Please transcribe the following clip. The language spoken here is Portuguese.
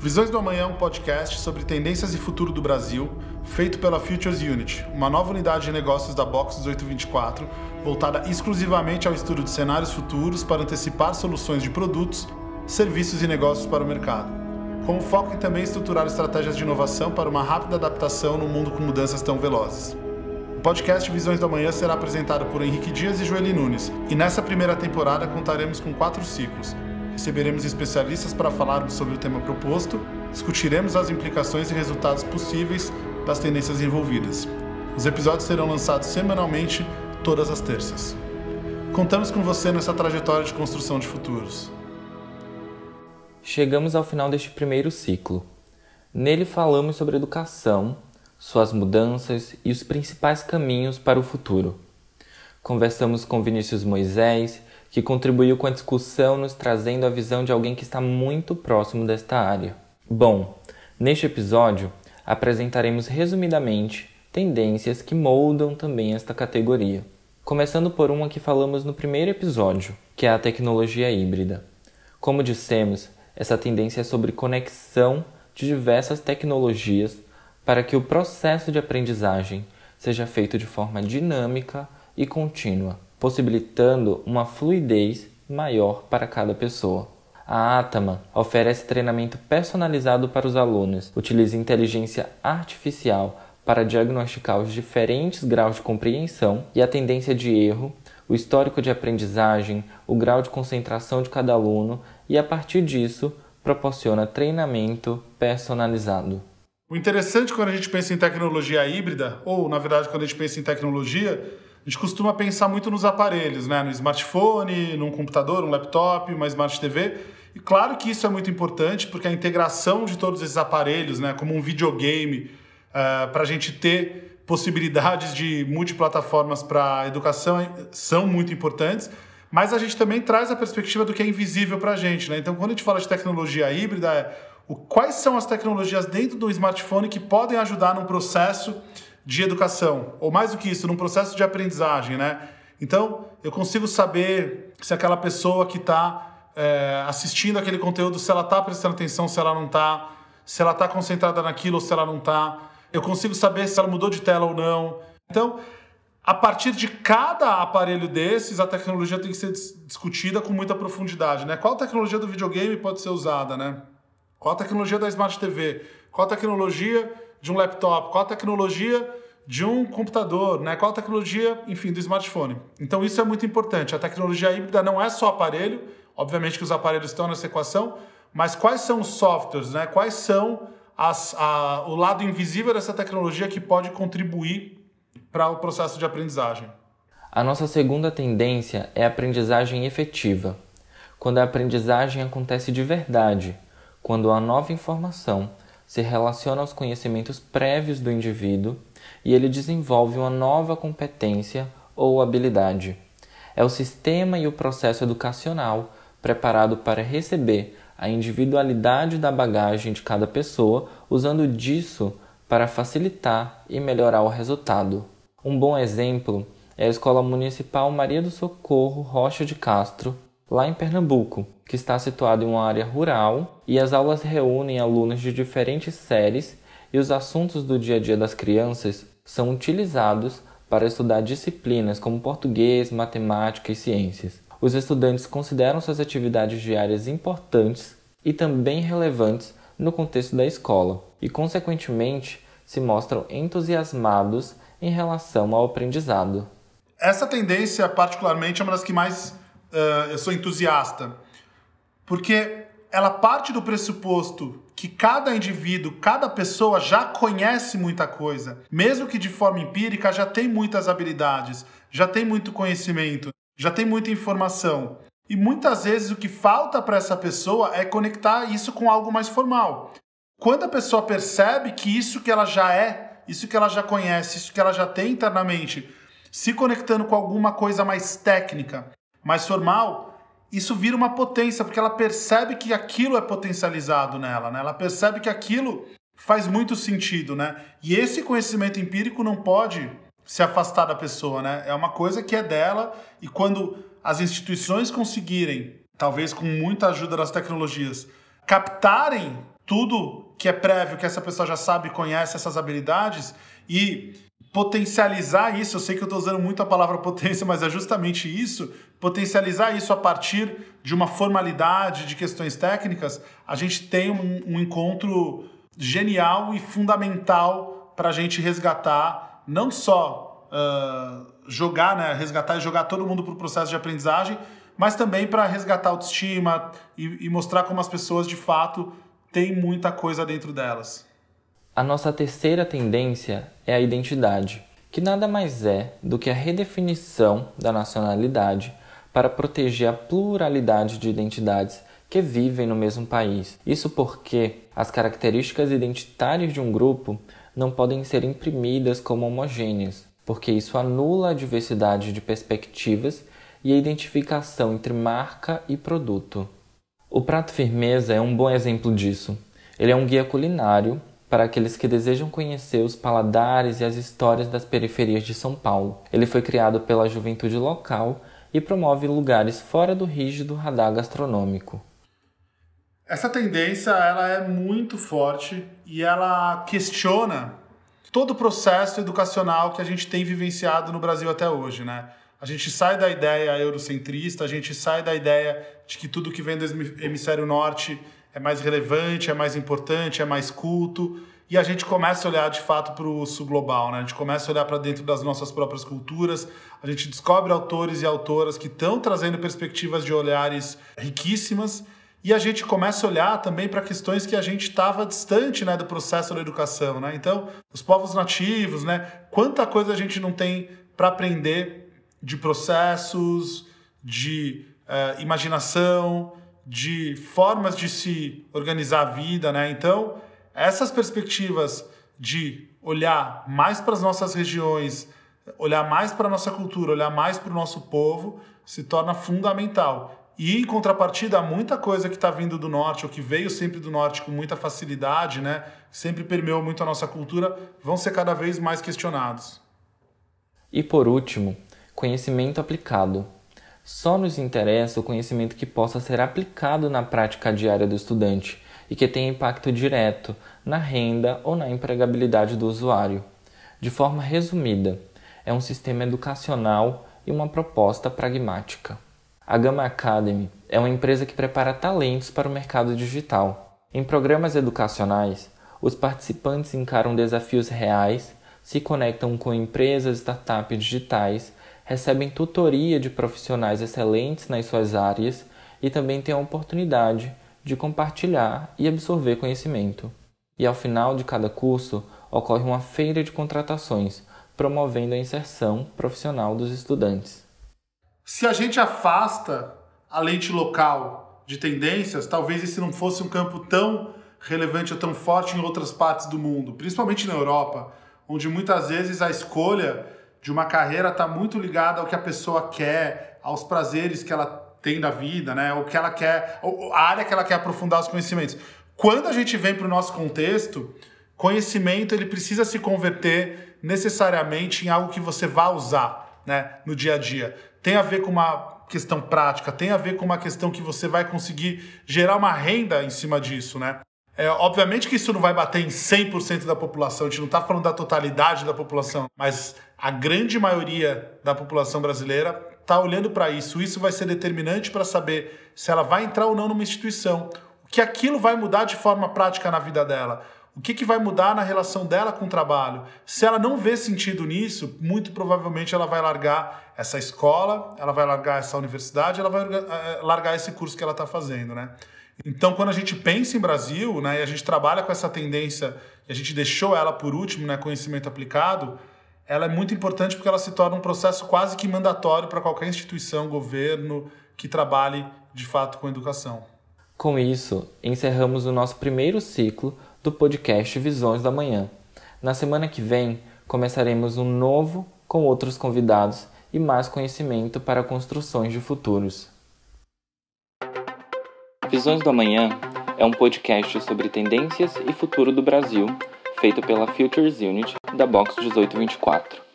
Visões do Amanhã é um podcast sobre tendências e futuro do Brasil, feito pela Futures Unit, uma nova unidade de negócios da Box 1824, voltada exclusivamente ao estudo de cenários futuros para antecipar soluções de produtos, serviços e negócios para o mercado. Com foco em também estruturar estratégias de inovação para uma rápida adaptação no mundo com mudanças tão velozes. O podcast Visões do Amanhã será apresentado por Henrique Dias e Joeli Nunes, e nessa primeira temporada contaremos com quatro ciclos Receberemos especialistas para falarmos sobre o tema proposto, discutiremos as implicações e resultados possíveis das tendências envolvidas. Os episódios serão lançados semanalmente, todas as terças. Contamos com você nessa trajetória de construção de futuros. Chegamos ao final deste primeiro ciclo. Nele falamos sobre educação, suas mudanças e os principais caminhos para o futuro. Conversamos com Vinícius Moisés, que contribuiu com a discussão, nos trazendo a visão de alguém que está muito próximo desta área. Bom, neste episódio apresentaremos resumidamente tendências que moldam também esta categoria. Começando por uma que falamos no primeiro episódio, que é a tecnologia híbrida. Como dissemos, essa tendência é sobre conexão de diversas tecnologias para que o processo de aprendizagem seja feito de forma dinâmica e contínua possibilitando uma fluidez maior para cada pessoa. A Atama oferece treinamento personalizado para os alunos, utiliza inteligência artificial para diagnosticar os diferentes graus de compreensão e a tendência de erro, o histórico de aprendizagem, o grau de concentração de cada aluno e, a partir disso, proporciona treinamento personalizado. O interessante quando a gente pensa em tecnologia híbrida, ou na verdade quando a gente pensa em tecnologia, a gente costuma pensar muito nos aparelhos, né? No smartphone, num computador, um laptop, uma smart TV. E claro que isso é muito importante, porque a integração de todos esses aparelhos, né, como um videogame, uh, eh, para a gente ter possibilidades de multiplataformas para educação são muito importantes, mas a gente também traz a perspectiva do que é invisível para a gente. Né? Então, quando a gente fala de tecnologia híbrida, é o, quais são as tecnologias dentro do smartphone que podem ajudar num processo de educação, ou mais do que isso, num processo de aprendizagem, né? Então, eu consigo saber se aquela pessoa que está é, assistindo aquele conteúdo, se ela está prestando atenção, se ela não está, se ela está concentrada naquilo ou se ela não está. Eu consigo saber se ela mudou de tela ou não. Então, a partir de cada aparelho desses, a tecnologia tem que ser discutida com muita profundidade, né? Qual tecnologia do videogame pode ser usada, né? Qual tecnologia da Smart TV? Qual tecnologia de um laptop? Qual tecnologia de um computador, né? Qual a tecnologia, enfim, do smartphone. Então isso é muito importante. A tecnologia híbrida não é só aparelho, obviamente que os aparelhos estão nessa equação, mas quais são os softwares, né? Quais são as, a, o lado invisível dessa tecnologia que pode contribuir para o processo de aprendizagem? A nossa segunda tendência é a aprendizagem efetiva, quando a aprendizagem acontece de verdade, quando a nova informação se relaciona aos conhecimentos prévios do indivíduo e ele desenvolve uma nova competência ou habilidade. É o sistema e o processo educacional preparado para receber a individualidade da bagagem de cada pessoa, usando disso para facilitar e melhorar o resultado. Um bom exemplo é a Escola Municipal Maria do Socorro Rocha de Castro, lá em Pernambuco, que está situado em uma área rural e as aulas reúnem alunos de diferentes séries e os assuntos do dia a dia das crianças são utilizados para estudar disciplinas como português, matemática e ciências. Os estudantes consideram suas atividades diárias importantes e também relevantes no contexto da escola e, consequentemente, se mostram entusiasmados em relação ao aprendizado. Essa tendência, particularmente, é uma das que mais uh, eu sou entusiasta, porque ela parte do pressuposto que cada indivíduo, cada pessoa já conhece muita coisa, mesmo que de forma empírica, já tem muitas habilidades, já tem muito conhecimento, já tem muita informação. E muitas vezes o que falta para essa pessoa é conectar isso com algo mais formal. Quando a pessoa percebe que isso que ela já é, isso que ela já conhece, isso que ela já tem internamente, se conectando com alguma coisa mais técnica, mais formal, isso vira uma potência, porque ela percebe que aquilo é potencializado nela, né? Ela percebe que aquilo faz muito sentido, né? E esse conhecimento empírico não pode se afastar da pessoa, né? É uma coisa que é dela e quando as instituições conseguirem, talvez com muita ajuda das tecnologias, captarem tudo que é prévio, que essa pessoa já sabe, conhece essas habilidades e potencializar isso, eu sei que eu estou usando muito a palavra potência, mas é justamente isso, potencializar isso a partir de uma formalidade, de questões técnicas, a gente tem um, um encontro genial e fundamental para a gente resgatar, não só uh, jogar, né, resgatar e jogar todo mundo para o processo de aprendizagem, mas também para resgatar autoestima e, e mostrar como as pessoas de fato têm muita coisa dentro delas. A nossa terceira tendência é a identidade, que nada mais é do que a redefinição da nacionalidade para proteger a pluralidade de identidades que vivem no mesmo país. Isso porque as características identitárias de um grupo não podem ser imprimidas como homogêneas, porque isso anula a diversidade de perspectivas e a identificação entre marca e produto. O prato firmeza é um bom exemplo disso. Ele é um guia culinário para aqueles que desejam conhecer os paladares e as histórias das periferias de São Paulo. Ele foi criado pela juventude local e promove lugares fora do rígido radar gastronômico. Essa tendência ela é muito forte e ela questiona todo o processo educacional que a gente tem vivenciado no Brasil até hoje, né? A gente sai da ideia eurocentrista, a gente sai da ideia de que tudo que vem do hemisfério norte é mais relevante, é mais importante, é mais culto. E a gente começa a olhar de fato para o sul global, né? A gente começa a olhar para dentro das nossas próprias culturas, a gente descobre autores e autoras que estão trazendo perspectivas de olhares riquíssimas e a gente começa a olhar também para questões que a gente estava distante né, do processo da educação. Né? Então, os povos nativos, né? quanta coisa a gente não tem para aprender de processos, de uh, imaginação, de formas de se organizar a vida, né? Então, essas perspectivas de olhar mais para as nossas regiões, olhar mais para a nossa cultura, olhar mais para o nosso povo, se torna fundamental. E em contrapartida, muita coisa que está vindo do norte, ou que veio sempre do norte com muita facilidade, né? Sempre permeou muito a nossa cultura, vão ser cada vez mais questionados. E por último, conhecimento aplicado. Só nos interessa o conhecimento que possa ser aplicado na prática diária do estudante e que tenha impacto direto na renda ou na empregabilidade do usuário. De forma resumida, é um sistema educacional e uma proposta pragmática. A Gama Academy é uma empresa que prepara talentos para o mercado digital. Em programas educacionais, os participantes encaram desafios reais, se conectam com empresas e startups digitais recebem tutoria de profissionais excelentes nas suas áreas e também têm a oportunidade de compartilhar e absorver conhecimento. E ao final de cada curso ocorre uma feira de contratações, promovendo a inserção profissional dos estudantes. Se a gente afasta a lente local de tendências, talvez esse não fosse um campo tão relevante ou tão forte em outras partes do mundo, principalmente na Europa, onde muitas vezes a escolha de uma carreira está muito ligada ao que a pessoa quer, aos prazeres que ela tem da vida, né? O que ela quer, a área que ela quer aprofundar os conhecimentos. Quando a gente vem para o nosso contexto, conhecimento ele precisa se converter necessariamente em algo que você vá usar, né, no dia a dia. Tem a ver com uma questão prática, tem a ver com uma questão que você vai conseguir gerar uma renda em cima disso, né? É, obviamente que isso não vai bater em 100% da população, a gente não está falando da totalidade da população, mas a grande maioria da população brasileira está olhando para isso. Isso vai ser determinante para saber se ela vai entrar ou não numa instituição. O que aquilo vai mudar de forma prática na vida dela. O que, que vai mudar na relação dela com o trabalho? Se ela não vê sentido nisso, muito provavelmente ela vai largar essa escola, ela vai largar essa universidade, ela vai eh, largar esse curso que ela está fazendo, né? Então, quando a gente pensa em Brasil, né, e a gente trabalha com essa tendência, e a gente deixou ela por último, né, conhecimento aplicado, ela é muito importante porque ela se torna um processo quase que mandatório para qualquer instituição, governo que trabalhe de fato com educação. Com isso, encerramos o nosso primeiro ciclo do podcast Visões da Manhã. Na semana que vem, começaremos um novo com outros convidados e mais conhecimento para construções de futuros. Visões do Amanhã é um podcast sobre tendências e futuro do Brasil feito pela Futures Unit da Box 1824.